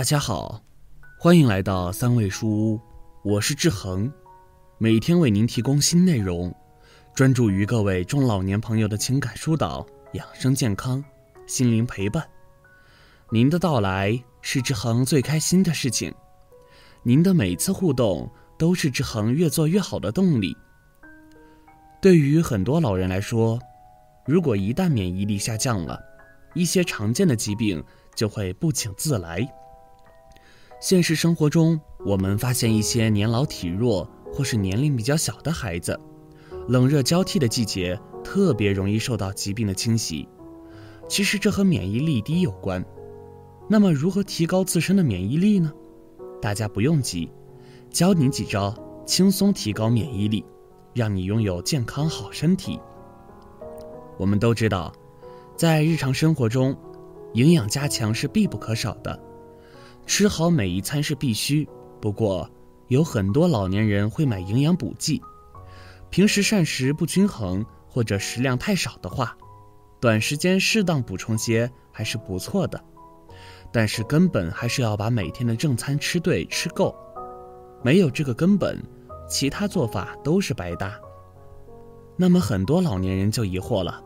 大家好，欢迎来到三味书屋，我是志恒，每天为您提供新内容，专注于各位中老年朋友的情感疏导、养生健康、心灵陪伴。您的到来是志恒最开心的事情，您的每次互动都是志恒越做越好的动力。对于很多老人来说，如果一旦免疫力下降了，一些常见的疾病就会不请自来。现实生活中，我们发现一些年老体弱或是年龄比较小的孩子，冷热交替的季节特别容易受到疾病的侵袭。其实这和免疫力低有关。那么如何提高自身的免疫力呢？大家不用急，教你几招轻松提高免疫力，让你拥有健康好身体。我们都知道，在日常生活中，营养加强是必不可少的。吃好每一餐是必须，不过有很多老年人会买营养补剂，平时膳食不均衡或者食量太少的话，短时间适当补充些还是不错的。但是根本还是要把每天的正餐吃对吃够，没有这个根本，其他做法都是白搭。那么很多老年人就疑惑了：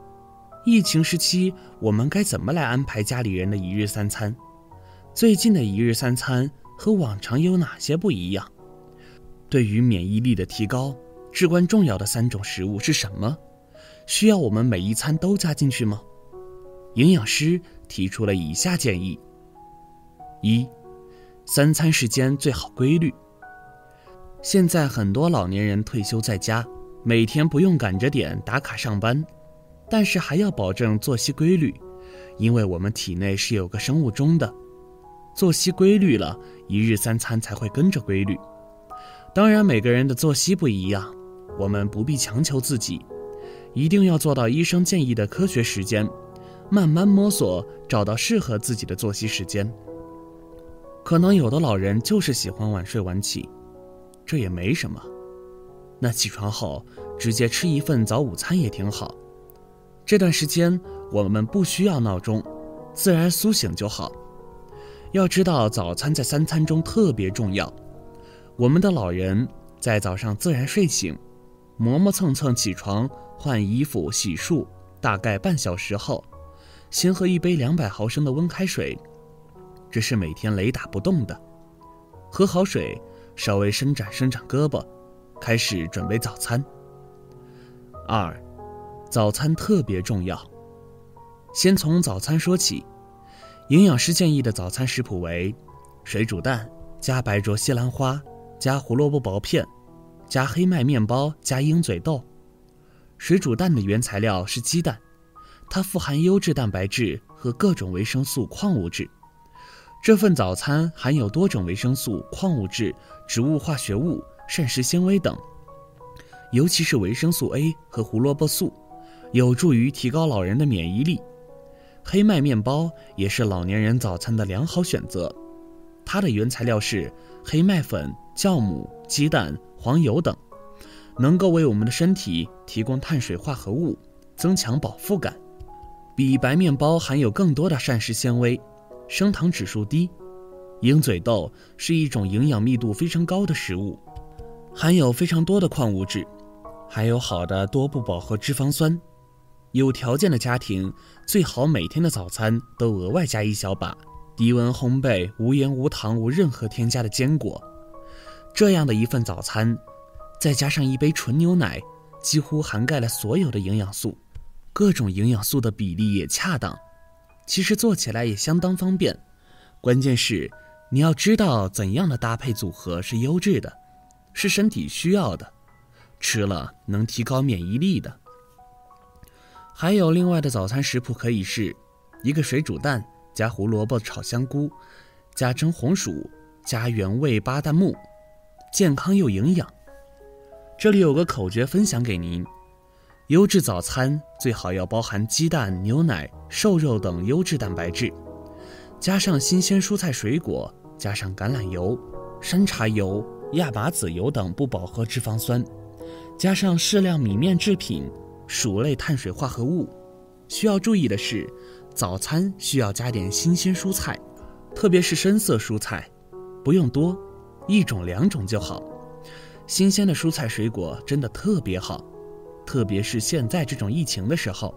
疫情时期我们该怎么来安排家里人的一日三餐？最近的一日三餐和往常有哪些不一样？对于免疫力的提高，至关重要的三种食物是什么？需要我们每一餐都加进去吗？营养师提出了以下建议：一、三餐时间最好规律。现在很多老年人退休在家，每天不用赶着点打卡上班，但是还要保证作息规律，因为我们体内是有个生物钟的。作息规律了，一日三餐才会跟着规律。当然，每个人的作息不一样，我们不必强求自己，一定要做到医生建议的科学时间，慢慢摸索，找到适合自己的作息时间。可能有的老人就是喜欢晚睡晚起，这也没什么。那起床后直接吃一份早午餐也挺好。这段时间我们不需要闹钟，自然苏醒就好。要知道，早餐在三餐中特别重要。我们的老人在早上自然睡醒，磨磨蹭蹭起床、换衣服、洗漱，大概半小时后，先喝一杯两百毫升的温开水，这是每天雷打不动的。喝好水，稍微伸展伸展胳膊，开始准备早餐。二，早餐特别重要，先从早餐说起。营养师建议的早餐食谱为：水煮蛋加白灼西兰花加胡萝卜薄片，加黑麦面包加鹰嘴豆。水煮蛋的原材料是鸡蛋，它富含优质蛋白质和各种维生素、矿物质。这份早餐含有多种维生素、矿物质、植物化学物、膳食纤维等，尤其是维生素 A 和胡萝卜素，有助于提高老人的免疫力。黑麦面包也是老年人早餐的良好选择，它的原材料是黑麦粉、酵母、鸡蛋、黄油等，能够为我们的身体提供碳水化合物，增强饱腹感，比白面包含有更多的膳食纤维，升糖指数低。鹰嘴豆是一种营养密度非常高的食物，含有非常多的矿物质，还有好的多不饱和脂肪酸。有条件的家庭最好每天的早餐都额外加一小把低温烘焙、无盐无糖、无任何添加的坚果。这样的一份早餐，再加上一杯纯牛奶，几乎涵盖了所有的营养素，各种营养素的比例也恰当。其实做起来也相当方便，关键是你要知道怎样的搭配组合是优质的，是身体需要的，吃了能提高免疫力的。还有另外的早餐食谱可以是：一个水煮蛋加胡萝卜炒香菇，加蒸红薯，加原味巴旦木，健康又营养。这里有个口诀分享给您：优质早餐最好要包含鸡蛋、牛奶、瘦肉等优质蛋白质，加上新鲜蔬菜水果，加上橄榄油、山茶油、亚麻籽油等不饱和脂肪酸，加上适量米面制品。薯类碳水化合物，需要注意的是，早餐需要加点新鲜蔬菜，特别是深色蔬菜，不用多，一种两种就好。新鲜的蔬菜水果真的特别好，特别是现在这种疫情的时候，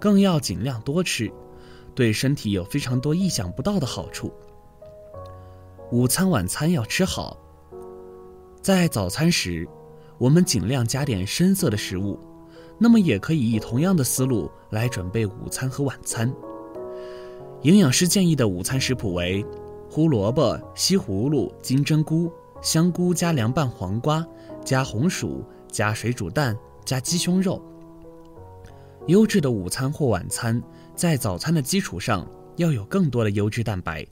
更要尽量多吃，对身体有非常多意想不到的好处。午餐、晚餐要吃好，在早餐时，我们尽量加点深色的食物，那么也可以以同样的思路来准备午餐和晚餐。营养师建议的午餐食谱为：胡萝卜、西葫芦、金针菇、香菇加凉拌黄瓜，加红薯，加水煮蛋，加鸡胸肉。优质的午餐或晚餐，在早餐的基础上要有更多的优质蛋白，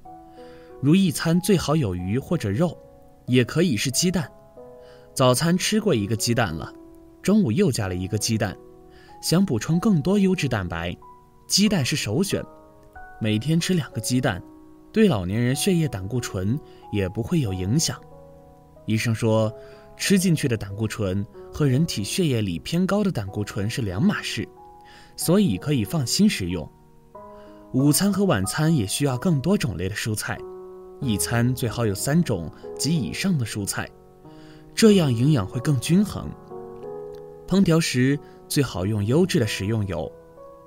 如一餐最好有鱼或者肉，也可以是鸡蛋。早餐吃过一个鸡蛋了，中午又加了一个鸡蛋，想补充更多优质蛋白，鸡蛋是首选。每天吃两个鸡蛋，对老年人血液胆固醇也不会有影响。医生说，吃进去的胆固醇和人体血液里偏高的胆固醇是两码事，所以可以放心食用。午餐和晚餐也需要更多种类的蔬菜，一餐最好有三种及以上的蔬菜，这样营养会更均衡。烹调时最好用优质的食用油，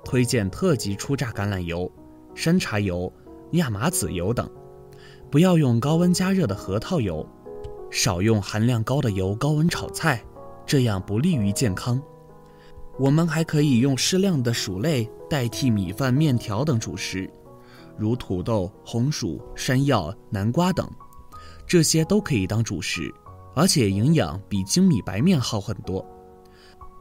推荐特级初榨橄榄油。山茶油、亚麻籽油等，不要用高温加热的核桃油，少用含量高的油高温炒菜，这样不利于健康。我们还可以用适量的薯类代替米饭、面条等主食，如土豆、红薯、山药、南瓜等，这些都可以当主食，而且营养比精米白面好很多。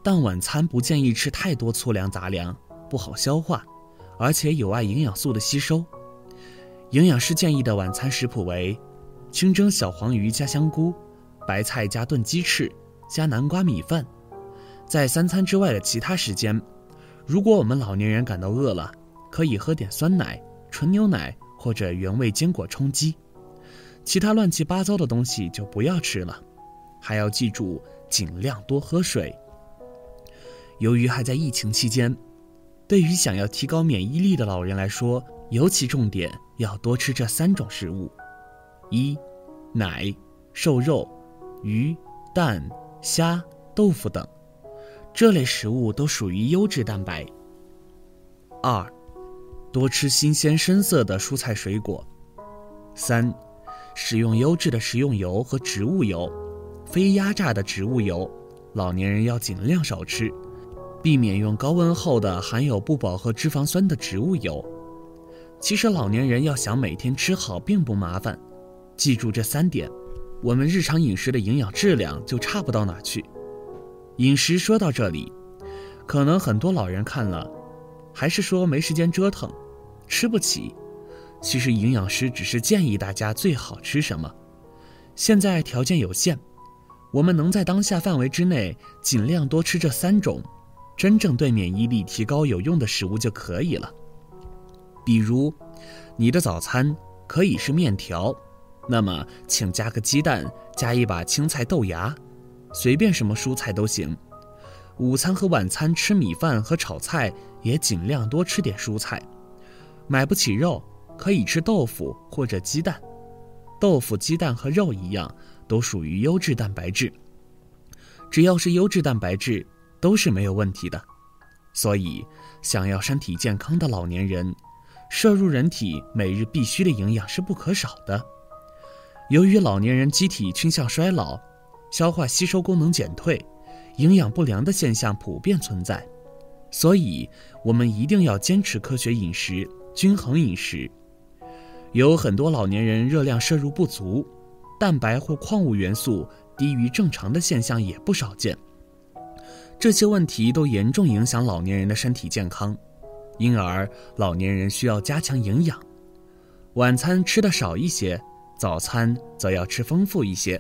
但晚餐不建议吃太多粗粮杂粮，不好消化。而且有碍营养素的吸收。营养师建议的晚餐食谱为：清蒸小黄鱼加香菇，白菜加炖鸡翅，加南瓜米饭。在三餐之外的其他时间，如果我们老年人感到饿了，可以喝点酸奶、纯牛奶或者原味坚果充饥。其他乱七八糟的东西就不要吃了。还要记住尽量多喝水。由于还在疫情期间。对于想要提高免疫力的老人来说，尤其重点要多吃这三种食物：一、奶、瘦肉、鱼、蛋、虾、豆腐等，这类食物都属于优质蛋白；二、多吃新鲜深色的蔬菜水果；三、使用优质的食用油和植物油，非压榨的植物油，老年人要尽量少吃。避免用高温后的含有不饱和脂肪酸的植物油。其实老年人要想每天吃好并不麻烦，记住这三点，我们日常饮食的营养质量就差不到哪去。饮食说到这里，可能很多老人看了，还是说没时间折腾，吃不起。其实营养师只是建议大家最好吃什么。现在条件有限，我们能在当下范围之内尽量多吃这三种。真正对免疫力提高有用的食物就可以了。比如，你的早餐可以是面条，那么请加个鸡蛋，加一把青菜豆芽，随便什么蔬菜都行。午餐和晚餐吃米饭和炒菜，也尽量多吃点蔬菜。买不起肉，可以吃豆腐或者鸡蛋。豆腐、鸡蛋和肉一样，都属于优质蛋白质。只要是优质蛋白质。都是没有问题的，所以想要身体健康的老年人，摄入人体每日必需的营养是不可少的。由于老年人机体倾向衰老，消化吸收功能减退，营养不良的现象普遍存在，所以我们一定要坚持科学饮食、均衡饮食。有很多老年人热量摄入不足，蛋白或矿物元素低于正常的现象也不少见。这些问题都严重影响老年人的身体健康，因而老年人需要加强营养。晚餐吃的少一些，早餐则要吃丰富一些，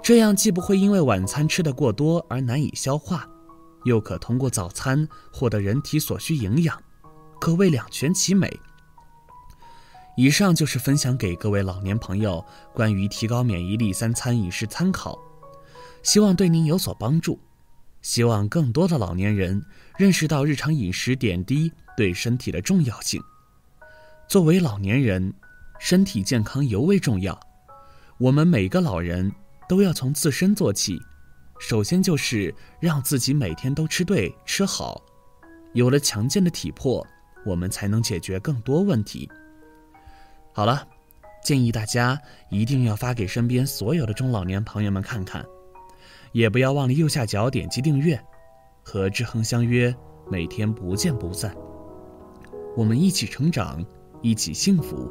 这样既不会因为晚餐吃的过多而难以消化，又可通过早餐获得人体所需营养，可谓两全其美。以上就是分享给各位老年朋友关于提高免疫力三餐饮食参考，希望对您有所帮助。希望更多的老年人认识到日常饮食点滴对身体的重要性。作为老年人，身体健康尤为重要。我们每个老人都要从自身做起，首先就是让自己每天都吃对吃好，有了强健的体魄，我们才能解决更多问题。好了，建议大家一定要发给身边所有的中老年朋友们看看，也不要忘了右下角点击订阅，和志恒相约，每天不见不散。我们一起成长，一起幸福。